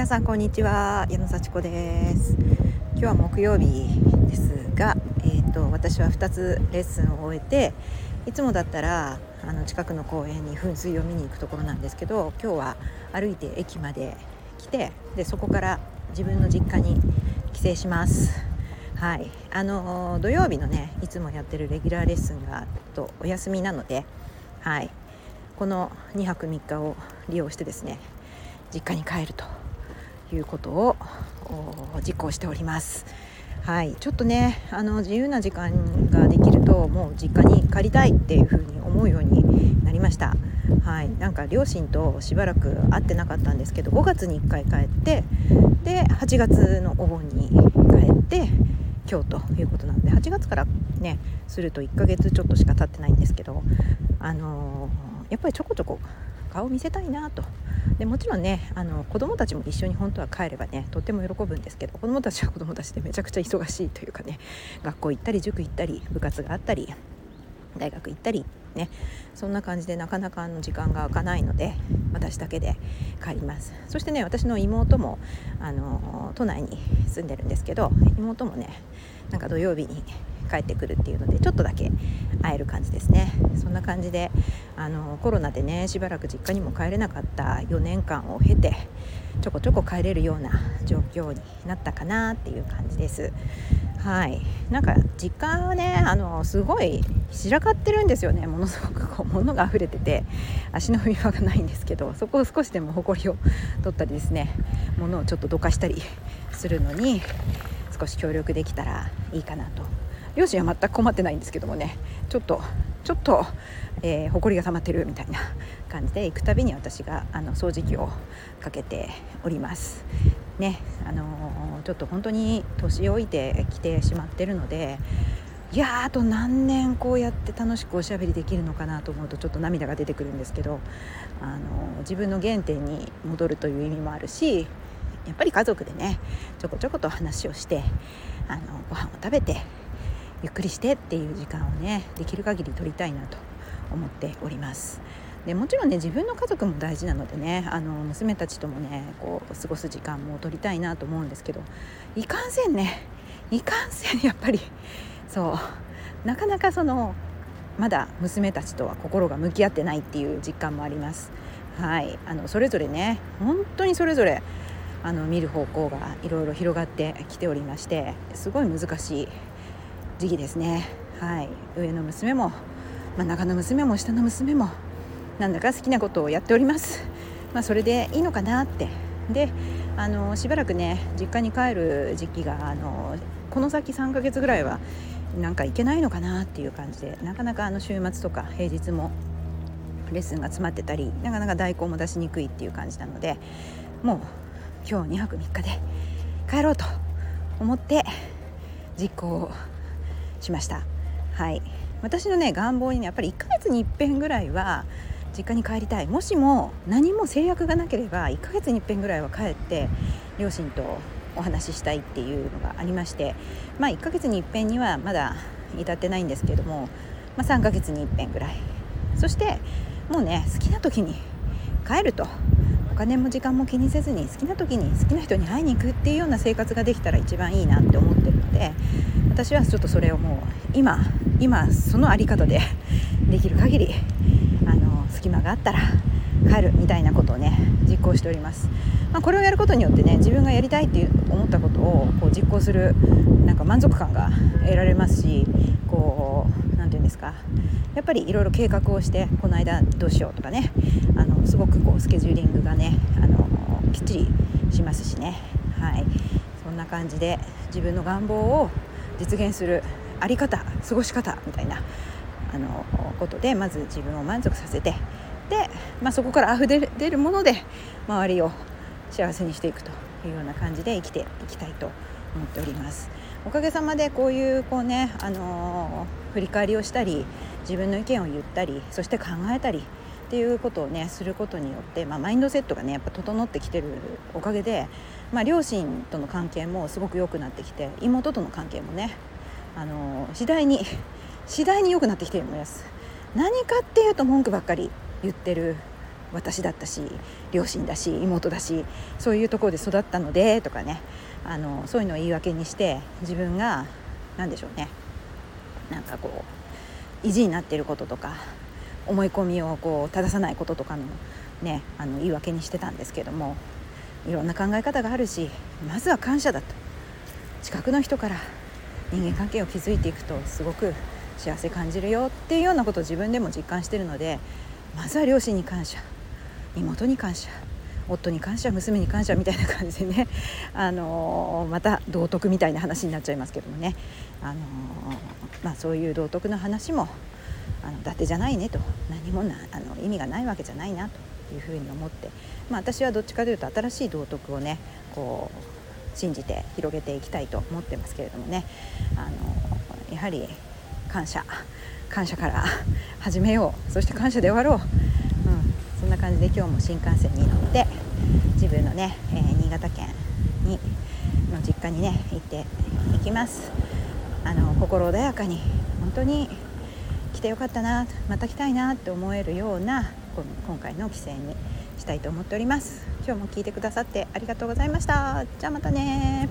皆さんこんにちは。矢野幸子です。今日は木曜日ですが、えーと、私は2つレッスンを終えていつもだったらあの近くの公園に噴水を見に行くところなんですけど今日は歩いて駅まで来てでそこから自分の実家に帰省します。はい。あの土曜日のねいつもやってるレギュラーレッスンがとお休みなのではい。この2泊3日を利用してですね実家に帰るということを実行しております。はい、ちょっとねあの自由な時間ができるともう実家に帰りたいっていう風に思うようになりました。はい、なんか両親としばらく会ってなかったんですけど5月に1回帰ってで8月のお盆に帰って今日ということなので8月からねすると1ヶ月ちょっとしか経ってないんですけどあのー、やっぱりちょこちょこ顔見せたいなと。でもちろんねあの子どもたちも一緒に本当は帰ればねとっても喜ぶんですけど子どもたちは子どもたちでめちゃくちゃ忙しいというかね学校行ったり塾行ったり部活があったり大学行ったりねそんな感じでなかなかの時間が空かないので私だけで帰ります。そしてね私の妹もあの都内に住んでるんですけど妹もねなんか土曜日に帰ってくるっていうのでちょっとだけ会える感じですね。そんな感じであのコロナでねしばらく実家にも帰れなかった4年間を経てちょこちょこ帰れるような状況になったかなっていう感じです。はい。なんか実家はねあのすごい散らかってるんですよね。ものすごくこう物が溢れてて足の踏み場がないんですけどそこを少しでも埃を取ったりですね物をちょっとどかしたりするのに少し協力できたらいいかなと両親は全く困ってないんですけどもねちょっとちょっと、えー、埃が溜まってるみたいな感じで行くたびに私があの掃除機をかけております。ねあのー、ちょっと本当に年老いてきてしまってるのでいやあと何年こうやって楽しくおしゃべりできるのかなと思うとちょっと涙が出てくるんですけど、あのー、自分の原点に戻るという意味もあるしやっぱり家族でねちょこちょこと話をしてあのご飯を食べてゆっくりしてっていう時間をねできる限り取りたいなと思っております。でもちろんね自分の家族も大事なのでねあの娘たちともねこう過ごす時間も取りたいなと思うんですけどいかんせんねいかんせんやっぱりそうなかなかそのまだ娘たちとは心が向き合ってないっていう実感もあります。はいあのそれぞれね本当にそれぞれあの見る方向がいろいろ広がってきておりましてすごい難しい時期ですね。はい。上の娘も真ん中の娘も下の娘もなんだか好きなことをやっております。まあそれでいいのかなって。であのしばらくね実家に帰る時期があのこの先3ヶ月ぐらいはなんか行けないのかなっていう感じでなかなかあの週末とか平日もレッスンが詰まってたりなかなか代行も出しにくいっていう感じなのでもう今日2泊3日で帰ろうと思って実行をしました。はい。私のね願望にねやっぱり1ヶ月に一遍ぐらいは実家に帰りたい。もしも何も制約がなければ1ヶ月に一遍ぐらいは帰って両親とお話ししたいっていうのがありましてまあ1ヶ月に一遍にはまだ至ってないんですけれども、まあ、3ヶ月に一遍ぐらい。そしてもうね好きな時に帰ると。お金も時間も気にせずに好きな時に好きな人に会いに行くっていうような生活ができたら一番いいなって思ってるので私はちょっとそれをもう今今その在り方で できる限りあの隙間があったら帰るみたいなことをね実行しております、まあ、これをやることによってね自分がやりたいって思ったことをこう実行するなんか満足感が得られますしこう何て言うんですかやっぱりいろいろ計画をしてこの間どうしようとかねあのすごくこうスケジューリングがねあのきっちりしますしね。はい。そんな感じで自分の願望を実現するあり方過ごし方みたいなあのことでまず自分を満足させてで、まあ、そこからあふれ出るもので周りを幸せにしていくというような感じで生きていきたいと思っております。おかげさまでこういうこうね、あのー、振り返りをしたり自分の意見を言ったりそして考えたりっていうことをねすることによって、まあ、マインドセットがねやっぱ整ってきてるおかげでまあ、両親との関係もすごく良くなってきて妹との関係もねあの次第に 次第に良くなってきています何かっていうと文句ばっかり言ってる私だったし両親だし妹だしそういうところで育ったのでとかねあのそういうのを言い訳にして自分が何でしょうねなんかこう意地になっていることとか思い込みをこう正さないこととかのねあの言い訳にしてたんですけどもいろんな考え方があるしまずは感謝だと。近くの人から人間関係を築いていくとすごく幸せ感じるよっていうようなことを自分でも実感してるのでまずは両親に感謝妹に感謝夫に感謝娘に感謝みたいな感じでね、あのー、また道徳みたいな話になっちゃいますけどもね、あのー、まあ、そういう道徳の話もあの伊達じゃないねと。何もなあの意味がないわけじゃないなというふうに思って、まあ、私はどっちかというと新しい道徳をねこう信じて広げていきたいと思ってますけれどもね。あのやはり感謝。感謝から 始めよう。そして感謝で終わろう、うん、そんな感じで今日も新幹線に乗って自分のね、えー、新潟県にの実家にね行っていきます。あの心穏やかに本当に来てよかったなまた来たいなって思えるようなこの今回の帰省にしたいと思っております。今日も聞いてくださってありがとうございました。じゃあまたね